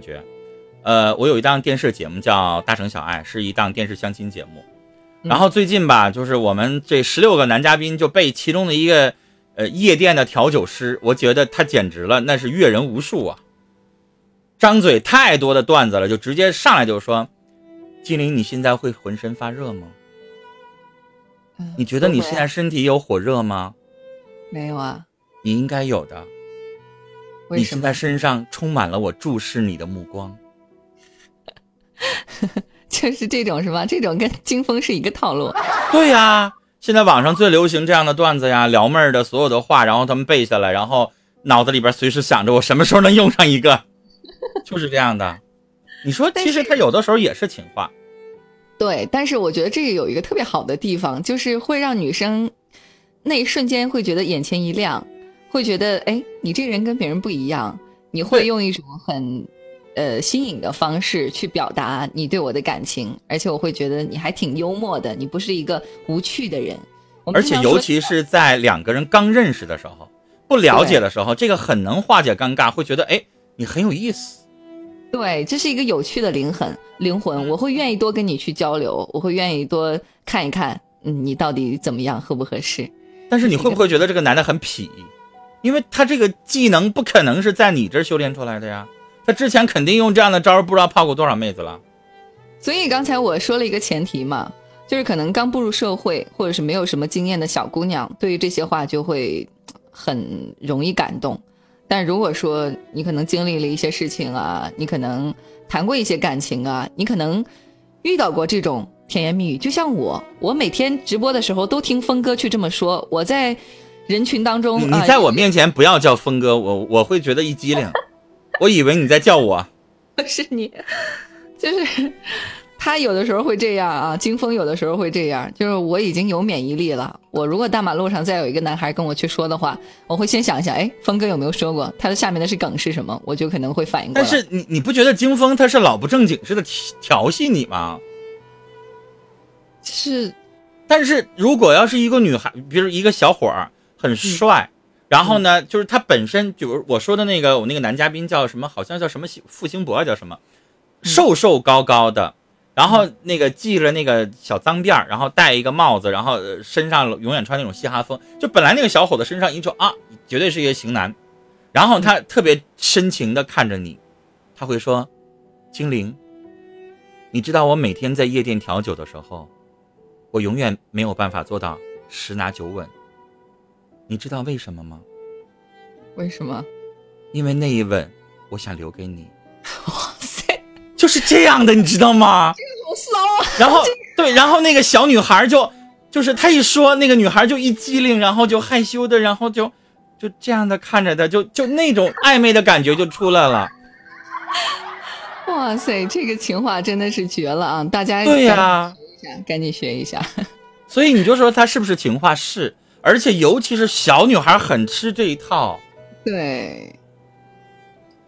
觉。呃，我有一档电视节目叫《大城小爱》，是一档电视相亲节目。然后最近吧，就是我们这十六个男嘉宾就被其中的一个呃夜店的调酒师，我觉得他简直了，那是阅人无数啊！张嘴太多的段子了，就直接上来就说：“金玲，你现在会浑身发热吗？你觉得你现在身体有火热吗？没有啊，你应该有的。你现在身上充满了我注视你的目光。”就是这种是吧？这种跟金峰是一个套路。对呀，现在网上最流行这样的段子呀，撩妹儿的所有的话，然后他们背下来，然后脑子里边随时想着我什么时候能用上一个，就是这样的。你说，其实他有的时候也是情话。对，但是我觉得这个有一个特别好的地方，就是会让女生那一瞬间会觉得眼前一亮，会觉得哎，你这个人跟别人不一样，你会用一种很。呃，新颖的方式去表达你对我的感情，而且我会觉得你还挺幽默的，你不是一个无趣的人。而且尤其是在两个人刚认识的时候，不了解的时候，这个很能化解尴尬，会觉得哎，你很有意思。对，这是一个有趣的灵魂，灵魂，我会愿意多跟你去交流，我会愿意多看一看，嗯，你到底怎么样，合不合适。但是你会不会觉得这个男的很痞？因为他这个技能不可能是在你这儿修炼出来的呀。他之前肯定用这样的招，不知道泡过多少妹子了。所以刚才我说了一个前提嘛，就是可能刚步入社会或者是没有什么经验的小姑娘，对于这些话就会很容易感动。但如果说你可能经历了一些事情啊，你可能谈过一些感情啊，你可能遇到过这种甜言蜜语，就像我，我每天直播的时候都听峰哥去这么说。我在人群当中，你在我面前不要叫峰哥，我我会觉得一激灵。我以为你在叫我，不 是你，就是他有的时候会这样啊，金峰有的时候会这样，就是我已经有免疫力了。我如果大马路上再有一个男孩跟我去说的话，我会先想一想，哎，峰哥有没有说过？他的下面的是梗是什么？我就可能会反应过来。但是你你不觉得金峰他是老不正经似的调戏你吗？是，但是如果要是一个女孩，比如一个小伙儿很帅。然后呢，就是他本身就是我说的那个，我那个男嘉宾叫什么？好像叫什么付兴博，叫什么？瘦瘦高高的，然后那个系了那个小脏辫儿，然后戴一个帽子，然后身上永远穿那种嘻哈风。就本来那个小伙子身上一瞅啊，绝对是一个型男。然后他特别深情的看着你，他会说：“精灵，你知道我每天在夜店调酒的时候，我永远没有办法做到十拿九稳。”你知道为什么吗？为什么？因为那一吻，我想留给你。哇塞，就是这样的，你知道吗？这个好骚啊！然后对，然后那个小女孩就，就是她一说，那个女孩就一激灵，然后就害羞的，然后就就这样的看着他，就就那种暧昧的感觉就出来了。哇塞，这个情话真的是绝了啊！大家对呀，赶紧学一下。所以你就说他是不是情话？是。而且尤其是小女孩很吃这一套，对。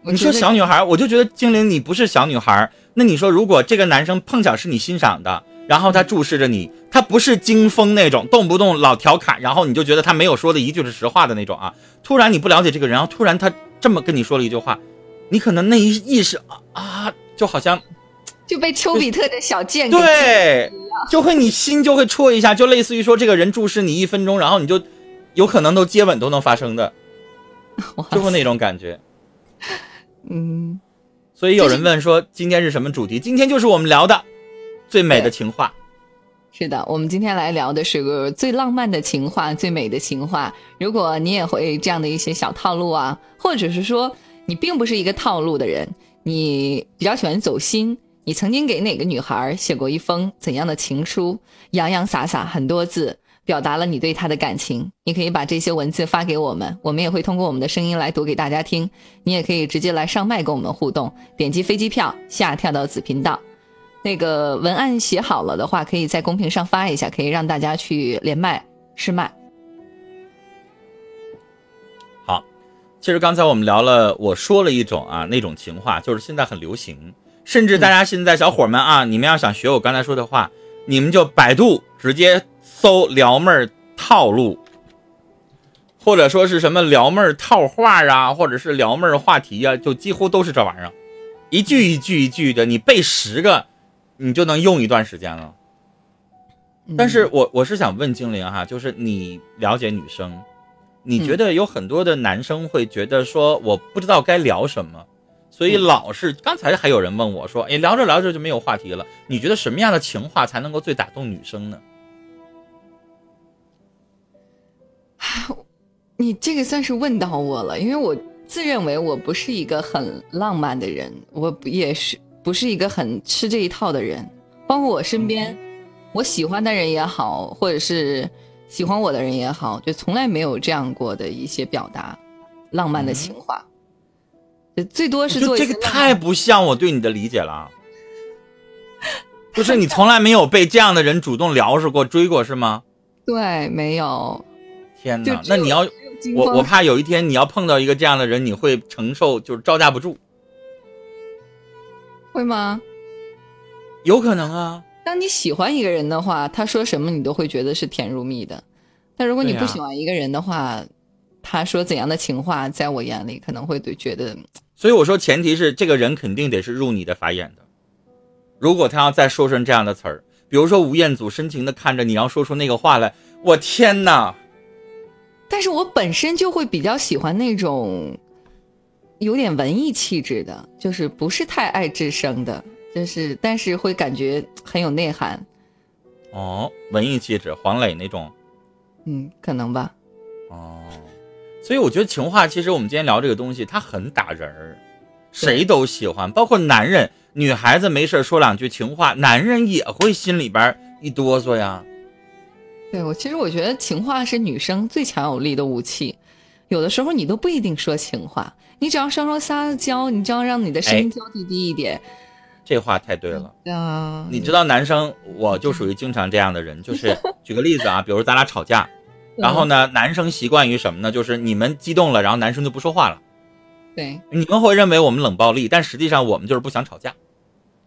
你说小女孩，我就觉得精灵你不是小女孩。那你说，如果这个男生碰巧是你欣赏的，然后他注视着你，他不是惊风那种，动不动老调侃，然后你就觉得他没有说的一句是实话的那种啊。突然你不了解这个人，然后突然他这么跟你说了一句话，你可能那一意识啊啊，就好像。就被丘比特的小箭对，就会你心就会戳一下，就类似于说这个人注视你一分钟，然后你就有可能都接吻都能发生的，就是那种感觉。嗯，所以有人问说今天是什么主题？今天就是我们聊的最美的情话。是的，我们今天来聊的是个最浪漫的情话，最美的情话。如果你也会这样的一些小套路啊，或者是说你并不是一个套路的人，你比较喜欢走心。你曾经给哪个女孩写过一封怎样的情书？洋洋洒洒很多字，表达了你对她的感情。你可以把这些文字发给我们，我们也会通过我们的声音来读给大家听。你也可以直接来上麦跟我们互动，点击飞机票下跳到子频道。那个文案写好了的话，可以在公屏上发一下，可以让大家去连麦试麦。好，其实刚才我们聊了，我说了一种啊，那种情话，就是现在很流行。甚至大家现在小伙们啊，你们要想学我刚才说的话，你们就百度直接搜撩妹套路，或者说是什么撩妹套话啊，或者是撩妹话题啊，就几乎都是这玩意儿。一句一句一句的，你背十个，你就能用一段时间了。但是我我是想问精灵哈，就是你了解女生，你觉得有很多的男生会觉得说我不知道该聊什么，所以老是刚才还有人问我说，哎，聊着聊着就没有话题了。你觉得什么样的情话才能够最打动女生呢？你这个算是问到我了，因为我自认为我不是一个很浪漫的人，我也是不是一个很吃这一套的人。包括我身边，我喜欢的人也好，或者是喜欢我的人也好，就从来没有这样过的一些表达浪漫的情话。最多是做这个太不像我对你的理解了，就是你从来没有被这样的人主动撩是过、追过是吗？对，没有。天哪，那你要。我我怕有一天你要碰到一个这样的人，你会承受就是招架不住，会吗？有可能啊。当你喜欢一个人的话，他说什么你都会觉得是甜如蜜的。但如果你不喜欢一个人的话，他说怎样的情话，在我眼里可能会对觉得。所以我说，前提是这个人肯定得是入你的法眼的。如果他要再说成这样的词儿，比如说吴彦祖深情的看着你，要说出那个话来，我天哪！但是我本身就会比较喜欢那种有点文艺气质的，就是不是太爱智生的，就是但是会感觉很有内涵。哦，文艺气质，黄磊那种。嗯，可能吧。哦，所以我觉得情话，其实我们今天聊这个东西，它很打人儿，谁都喜欢，包括男人、女孩子没事说两句情话，男人也会心里边一哆嗦呀。对我，其实我觉得情话是女生最强有力的武器。有的时候你都不一定说情话，你只要稍稍撒娇，你只要让你的声音娇滴滴一点。这话太对了。啊，你知道男生，我就属于经常这样的人。就是 举个例子啊，比如咱俩吵架，然后呢，男生习惯于什么呢？就是你们激动了，然后男生就不说话了。对，你们会认为我们冷暴力，但实际上我们就是不想吵架，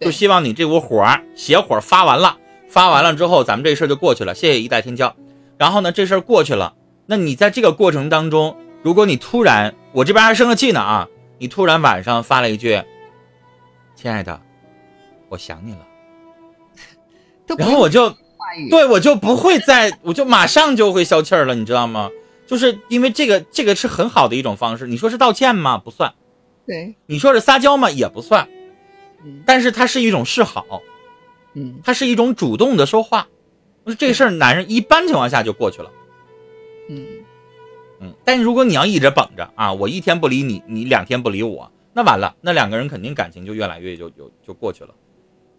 就希望你这股火邪火发完了。发完了之后，咱们这事儿就过去了，谢谢一代天骄。然后呢，这事儿过去了，那你在这个过程当中，如果你突然，我这边还生着气呢啊，你突然晚上发了一句：“亲爱的，我想你了。” 然后我就，对我就不会再，我就马上就会消气儿了，你知道吗？就是因为这个，这个是很好的一种方式。你说是道歉吗？不算。对。你说是撒娇吗？也不算。但是它是一种示好。嗯，它是一种主动的说话，这事儿男人一般情况下就过去了。嗯嗯，但如果你要一直绷着啊，我一天不理你，你两天不理我，那完了，那两个人肯定感情就越来越就就就过去了。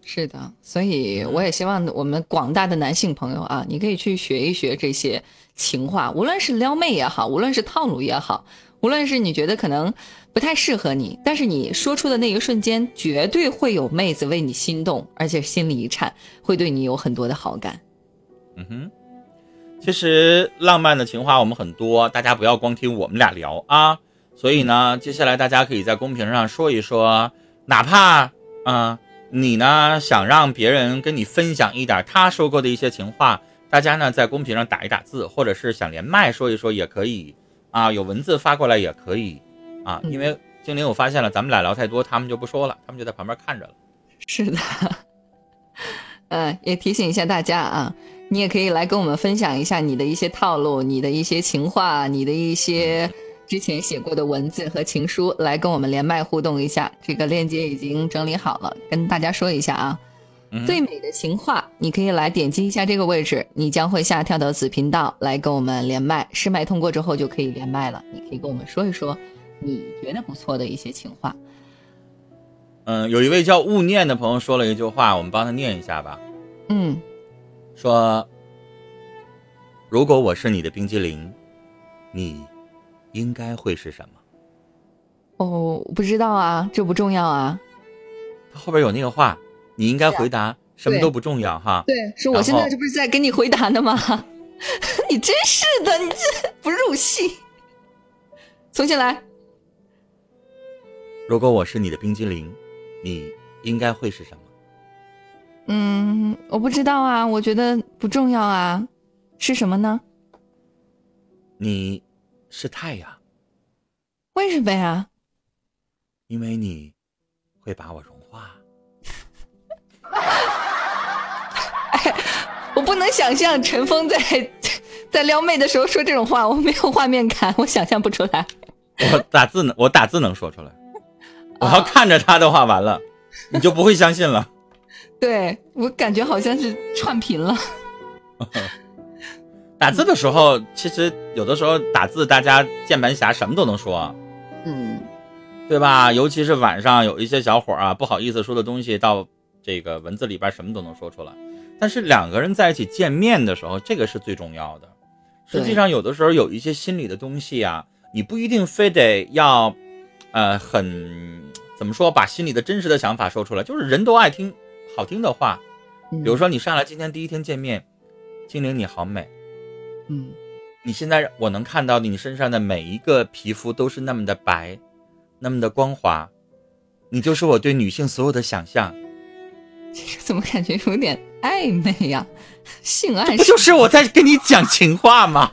是的，所以我也希望我们广大的男性朋友啊，你可以去学一学这些情话，无论是撩妹也好，无论是套路也好，无论是你觉得可能。不太适合你，但是你说出的那一瞬间，绝对会有妹子为你心动，而且心里一颤，会对你有很多的好感。嗯哼，其实浪漫的情话我们很多，大家不要光听我们俩聊啊。所以呢，接下来大家可以在公屏上说一说，哪怕嗯你呢想让别人跟你分享一点他说过的一些情话，大家呢在公屏上打一打字，或者是想连麦说一说也可以啊，有文字发过来也可以。啊，因为精灵，我发现了，咱们俩聊太多，他们就不说了，他们就在旁边看着了。是的，嗯，也提醒一下大家啊，你也可以来跟我们分享一下你的一些套路，你的一些情话，你的一些之前写过的文字和情书，来跟我们连麦互动一下。这个链接已经整理好了，跟大家说一下啊。最美的情话，你可以来点击一下这个位置，你将会下跳到子频道来跟我们连麦，试麦通过之后就可以连麦了，你可以跟我们说一说。你觉得不错的一些情话，嗯，有一位叫勿念的朋友说了一句话，我们帮他念一下吧。嗯，说，如果我是你的冰激凌，你应该会是什么？哦，不知道啊，这不重要啊。他后边有那个话，你应该回答什么都不重要哈。对，是我现在这不是在给你回答呢吗？你真是的，你这不入戏。重新来。如果我是你的冰激凌，你应该会是什么？嗯，我不知道啊，我觉得不重要啊，是什么呢？你是太阳。为什么呀？因为你会把我融化。我不能想象陈峰在 在撩妹的时候说这种话，我没有画面感，我想象不出来。我打字能，我打字能说出来。我要看着他的话，完了，你就不会相信了。对我感觉好像是串频了。打字的时候，其实有的时候打字，大家键盘侠什么都能说，嗯，对吧？尤其是晚上有一些小伙啊，不好意思说的东西，到这个文字里边什么都能说出来。但是两个人在一起见面的时候，这个是最重要的。实际上，有的时候有一些心里的东西啊，你不一定非得要，呃，很怎么说，把心里的真实的想法说出来。就是人都爱听好听的话，比如说你上来今天第一天见面，精灵你好美，嗯，你现在我能看到你身上的每一个皮肤都是那么的白，那么的光滑，你就是我对女性所有的想象。这个怎么感觉有点暧昧呀？性暗示不就是我在跟你讲情话吗？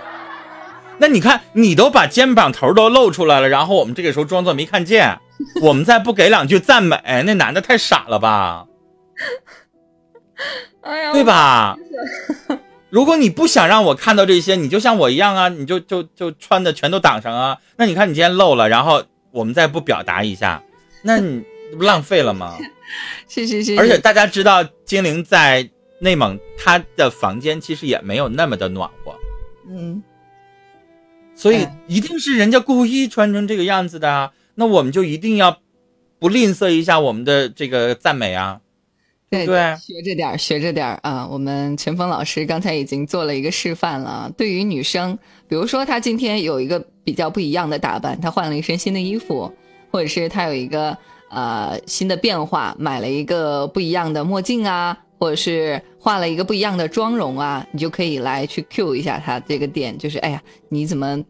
那你看，你都把肩膀头都露出来了，然后我们这个时候装作没看见，我们再不给两句赞美，那男的太傻了吧？哎呀，对吧？如果你不想让我看到这些，你就像我一样啊，你就就就穿的全都挡上啊。那你看你今天露了，然后我们再不表达一下，那你不浪费了吗？是是是，而且大家知道，精灵在内蒙，他的房间其实也没有那么的暖和，嗯，所以一定是人家故意穿成这个样子的啊。那我们就一定要不吝啬一下我们的这个赞美啊，对对？学着点儿，学着点儿啊！我们陈峰老师刚才已经做了一个示范了。对于女生，比如说她今天有一个比较不一样的打扮，她换了一身新的衣服，或者是她有一个。呃，新的变化，买了一个不一样的墨镜啊，或者是画了一个不一样的妆容啊，你就可以来去 Q 一下她这个点，就是哎呀，你怎么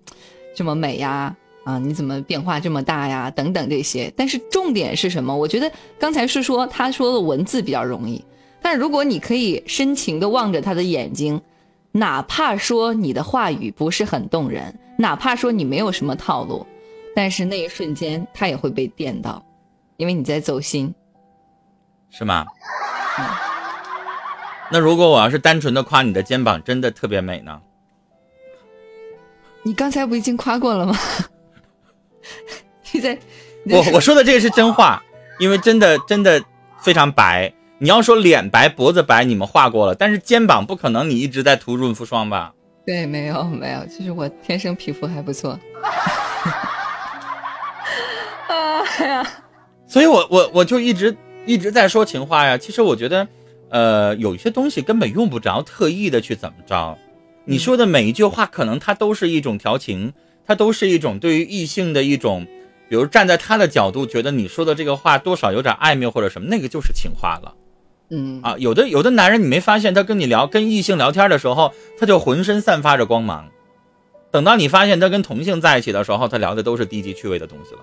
这么美呀？啊，你怎么变化这么大呀？等等这些。但是重点是什么？我觉得刚才是说他说的文字比较容易，但如果你可以深情的望着他的眼睛，哪怕说你的话语不是很动人，哪怕说你没有什么套路，但是那一瞬间他也会被电到。因为你在走心，是吗？那如果我要是单纯的夸你的肩膀真的特别美呢？你刚才不已经夸过了吗？你在我我说的这个是真话，因为真的真的非常白。你要说脸白脖子白，你们画过了，但是肩膀不可能，你一直在涂润肤霜吧？对，没有没有，其实我天生皮肤还不错。啊 呀！所以，我我我就一直一直在说情话呀。其实我觉得，呃，有一些东西根本用不着特意的去怎么着。你说的每一句话，可能它都是一种调情，它都是一种对于异性的一种，比如站在他的角度，觉得你说的这个话多少有点暧昧或者什么，那个就是情话了。嗯啊，有的有的男人，你没发现他跟你聊跟异性聊天的时候，他就浑身散发着光芒。等到你发现他跟同性在一起的时候，他聊的都是低级趣味的东西了。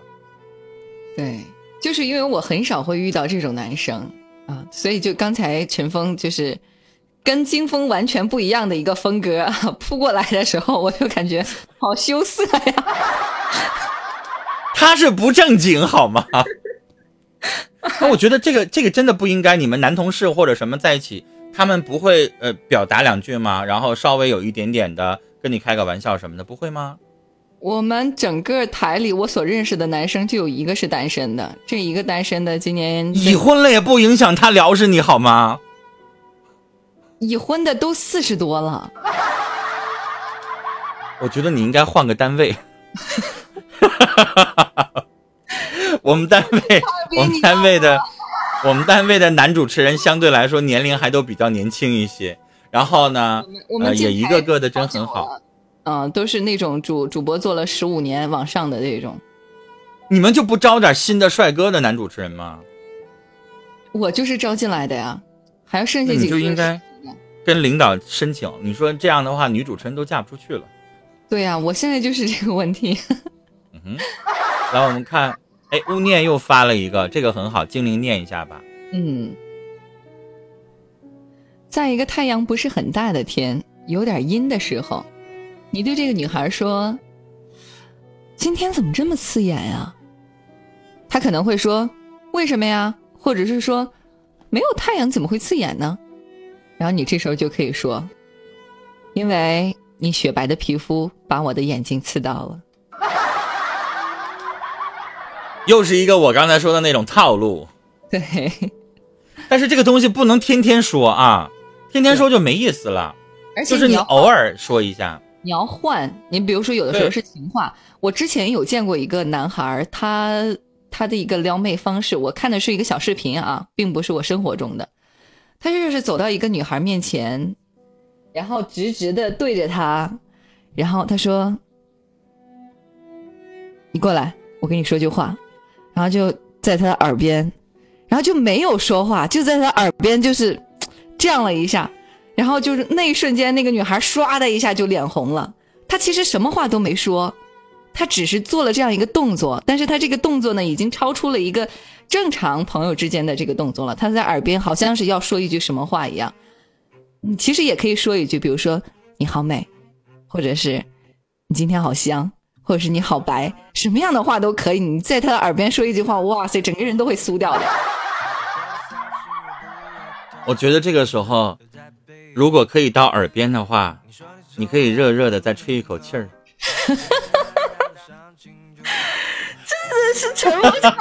对。就是因为我很少会遇到这种男生啊，所以就刚才陈峰就是跟金峰完全不一样的一个风格 扑过来的时候，我就感觉好羞涩呀。他是不正经好吗？那我觉得这个这个真的不应该。你们男同事或者什么在一起，他们不会呃表达两句吗？然后稍微有一点点的跟你开个玩笑什么的，不会吗？我们整个台里，我所认识的男生就有一个是单身的。这一个单身的，今年已婚了也不影响他聊是你好吗？已婚的都四十多了。我觉得你应该换个单位。我们单位，我们单位的，我们单位的男主持人相对来说年龄还都比较年轻一些。然后呢，呃，也一个个的真很好。嗯，都是那种主主播做了十五年往上的那种。你们就不招点新的帅哥的男主持人吗？我就是招进来的呀，还要剩下几个。你就应该跟领导申请，你说这样的话，女主持人都嫁不出去了。对呀，我现在就是这个问题。嗯哼，来我们看，哎，勿念又发了一个，这个很好，精灵念一下吧。嗯，在一个太阳不是很大的天，有点阴的时候。你对这个女孩说：“今天怎么这么刺眼呀？”她可能会说：“为什么呀？或者是说，没有太阳怎么会刺眼呢？然后你这时候就可以说，因为你雪白的皮肤把我的眼睛刺到了。又是一个我刚才说的那种套路。对，但是这个东西不能天天说啊，天天说就没意思了。而且就是你要偶尔说一下，你要换，你比如说有的时候是情话。我之前有见过一个男孩，他他的一个撩妹方式，我看的是一个小视频啊，并不是我生活中的。他就是走到一个女孩面前，然后直直的对着她，然后他说：“你过来，我跟你说句话。”然后就在他的耳边，然后就没有说话，就在他耳边就是这样了一下，然后就是那一瞬间，那个女孩唰的一下就脸红了。她其实什么话都没说，她只是做了这样一个动作，但是他这个动作呢，已经超出了一个正常朋友之间的这个动作了。他在耳边好像是要说一句什么话一样，你其实也可以说一句，比如说“你好美”，或者是“你今天好香”，或者是“你好白”，什么样的话都可以。你在他的耳边说一句话，哇塞，整个人都会酥掉的。我觉得这个时候，如果可以到耳边的话，你可以热热的再吹一口气儿。是沉默场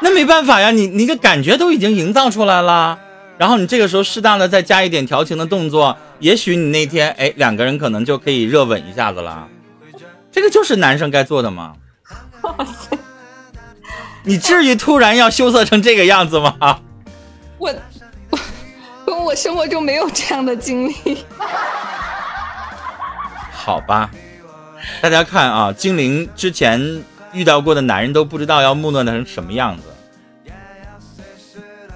那没办法呀，你你的感觉都已经营造出来了，然后你这个时候适当的再加一点调情的动作，也许你那天哎两个人可能就可以热吻一下子了。这个就是男生该做的吗？你至于突然要羞涩成这个样子吗？我我我生活中没有这样的经历。好吧，大家看啊，精灵之前遇到过的男人都不知道要木讷成什么样子。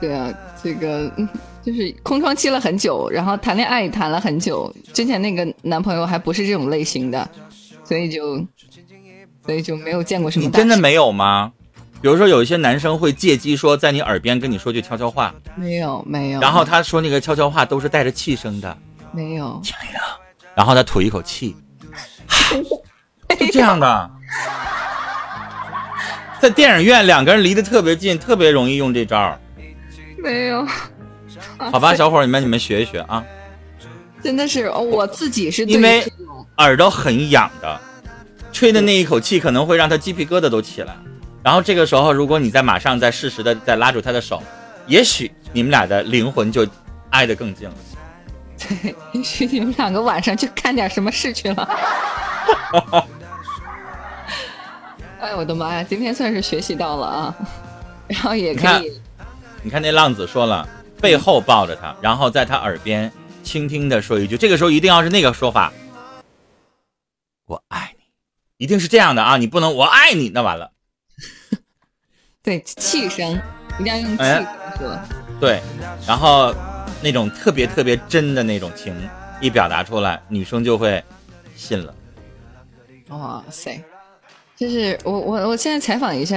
对啊，这个嗯就是空窗期了很久，然后谈恋爱也谈了很久。之前那个男朋友还不是这种类型的，所以就所以就没有见过什么。你真的没有吗？比如说有一些男生会借机说在你耳边跟你说句悄悄话，没有没有，然后他说那个悄悄话都是带着气声的，没有，然后他吐一口气，就这样的。在电影院两个人离得特别近，特别容易用这招。没有。好吧，小伙儿你们你们学一学啊，真的是哦我自己是因为耳朵很痒的，吹的那一口气可能会让他鸡皮疙瘩都起来。然后这个时候，如果你再马上再适时的再拉住他的手，也许你们俩的灵魂就挨得更近了。对，也许你们两个晚上去干点什么事去了。哎，我的妈呀！今天算是学习到了啊，然后也可以，你看那浪子说了，背后抱着他，然后在他耳边轻轻的说一句，这个时候一定要是那个说法，我爱你，一定是这样的啊，你不能我爱你，那完了。对气声一定要用气说。对，然后那种特别特别真的那种情一表达出来，女生就会信了。哇塞！就是我我我现在采访一下